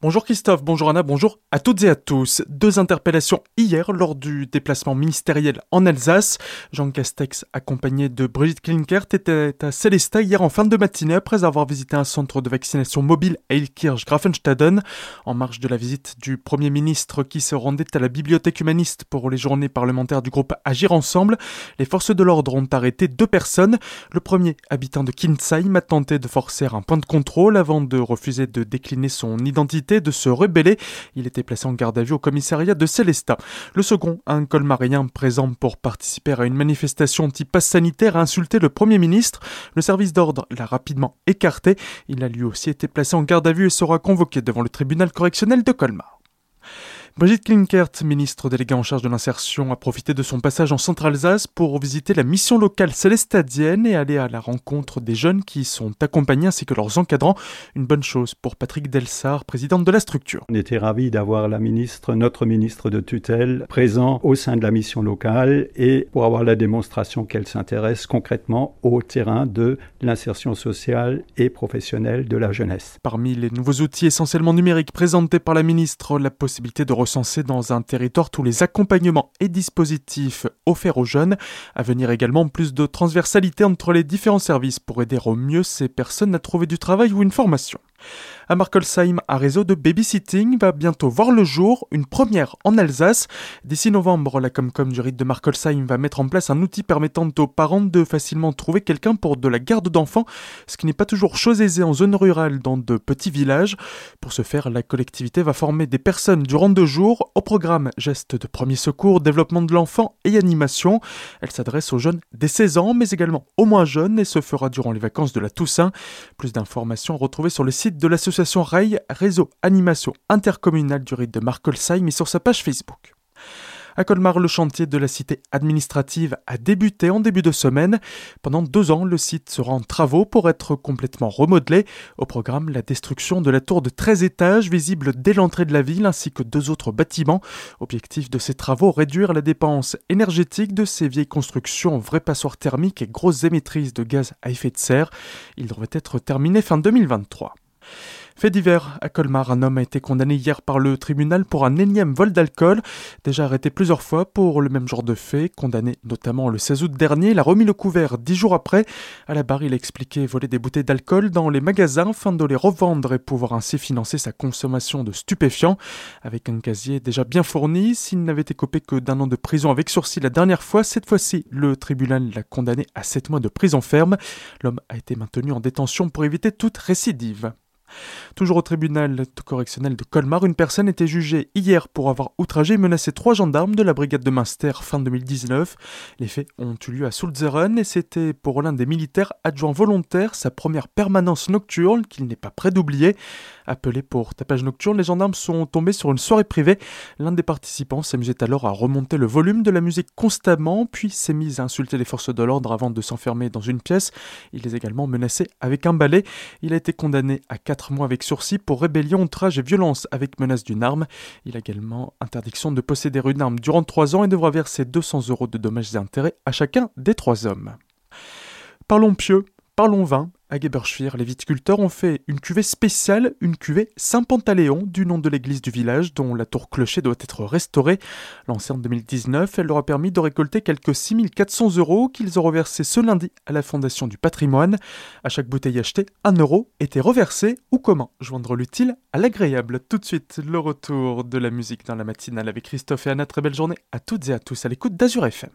Bonjour Christophe, bonjour Anna, bonjour à toutes et à tous. Deux interpellations hier lors du déplacement ministériel en Alsace. Jean Castex, accompagné de Brigitte Klinkert, était à Célestat hier en fin de matinée après avoir visité un centre de vaccination mobile à Ilkirch-Grafenstaden. En marge de la visite du Premier ministre qui se rendait à la bibliothèque humaniste pour les journées parlementaires du groupe Agir Ensemble, les forces de l'ordre ont arrêté deux personnes. Le premier, habitant de Kinsheim, a tenté de forcer un point de contrôle avant de refuser de décliner son identité de se rebeller. Il était placé en garde à vue au commissariat de Célestat. Le second, un colmarien présent pour participer à une manifestation anti-pass sanitaire, a insulté le Premier ministre. Le service d'ordre l'a rapidement écarté. Il a lui aussi été placé en garde à vue et sera convoqué devant le tribunal correctionnel de Colmar. Brigitte Klinkert, ministre déléguée en charge de l'insertion, a profité de son passage en Centre-Alsace pour visiter la mission locale célestadienne et aller à la rencontre des jeunes qui sont accompagnés ainsi que leurs encadrants. Une bonne chose pour Patrick Delsart, présidente de la structure. On était ravis d'avoir la ministre, notre ministre de tutelle, présent au sein de la mission locale et pour avoir la démonstration qu'elle s'intéresse concrètement au terrain de l'insertion sociale et professionnelle de la jeunesse. Parmi les nouveaux outils essentiellement numériques présentés par la ministre, la possibilité de recenser dans un territoire tous les accompagnements et dispositifs offerts aux jeunes. À venir également plus de transversalité entre les différents services pour aider au mieux ces personnes à trouver du travail ou une formation. À Markolsheim, un réseau de babysitting va bientôt voir le jour, une première en Alsace. D'ici novembre, la Comcom du rite de Markolsheim va mettre en place un outil permettant aux parents de facilement trouver quelqu'un pour de la garde d'enfants, ce qui n'est pas toujours chose aisée en zone rurale dans de petits villages. Pour ce faire, la collectivité va former des personnes durant deux jours au programme Gestes de premier secours, développement de l'enfant et animation. Elle s'adresse aux jeunes dès 16 ans, mais également aux moins jeunes et se fera durant les vacances de la Toussaint. Plus d'informations retrouvées sur le site de l'association RAI, Réseau Animation Intercommunale du rite de Markolsheim, est sur sa page Facebook. À Colmar, le chantier de la cité administrative a débuté en début de semaine. Pendant deux ans, le site sera en travaux pour être complètement remodelé. Au programme, la destruction de la tour de 13 étages visible dès l'entrée de la ville ainsi que deux autres bâtiments. Objectif de ces travaux, réduire la dépense énergétique de ces vieilles constructions vraies passoires thermiques et grosses émettrices de gaz à effet de serre. Il devrait être terminé fin 2023. Fait divers, à Colmar, un homme a été condamné hier par le tribunal pour un énième vol d'alcool. Déjà arrêté plusieurs fois pour le même genre de fait, condamné notamment le 16 août dernier, il a remis le couvert dix jours après. À la barre, il a expliqué voler des bouteilles d'alcool dans les magasins afin de les revendre et pouvoir ainsi financer sa consommation de stupéfiants. Avec un casier déjà bien fourni, s'il n'avait été copé que d'un an de prison avec sursis la dernière fois, cette fois-ci, le tribunal l'a condamné à sept mois de prison ferme. L'homme a été maintenu en détention pour éviter toute récidive. Toujours au tribunal correctionnel de Colmar, une personne était jugée hier pour avoir outragé et menacé trois gendarmes de la brigade de Münster fin 2019. Les faits ont eu lieu à Sulzeren et c'était pour l'un des militaires adjoints volontaires sa première permanence nocturne qu'il n'est pas prêt d'oublier. Appelé pour tapage nocturne, les gendarmes sont tombés sur une soirée privée. L'un des participants s'amusait alors à remonter le volume de la musique constamment, puis s'est mis à insulter les forces de l'ordre avant de s'enfermer dans une pièce. Il les a également menacés avec un balai. Il a été condamné à 4 mois avec sursis pour rébellion, outrage et violence avec menace d'une arme. Il a également interdiction de posséder une arme durant 3 ans et devra verser 200 euros de dommages et intérêts à chacun des trois hommes. Parlons pieux, parlons vin. À Geberschwir, les viticulteurs ont fait une cuvée spéciale, une cuvée Saint-Pantaléon, du nom de l'église du village, dont la tour clocher doit être restaurée. Lancée en 2019, elle leur a permis de récolter quelques 6400 euros qu'ils auront versés ce lundi à la Fondation du patrimoine. À chaque bouteille achetée, un euro était reversé, ou comment joindre l'utile à l'agréable? Tout de suite, le retour de la musique dans la matinale avec Christophe et Anna. Très belle journée à toutes et à tous à l'écoute d'Azur FM.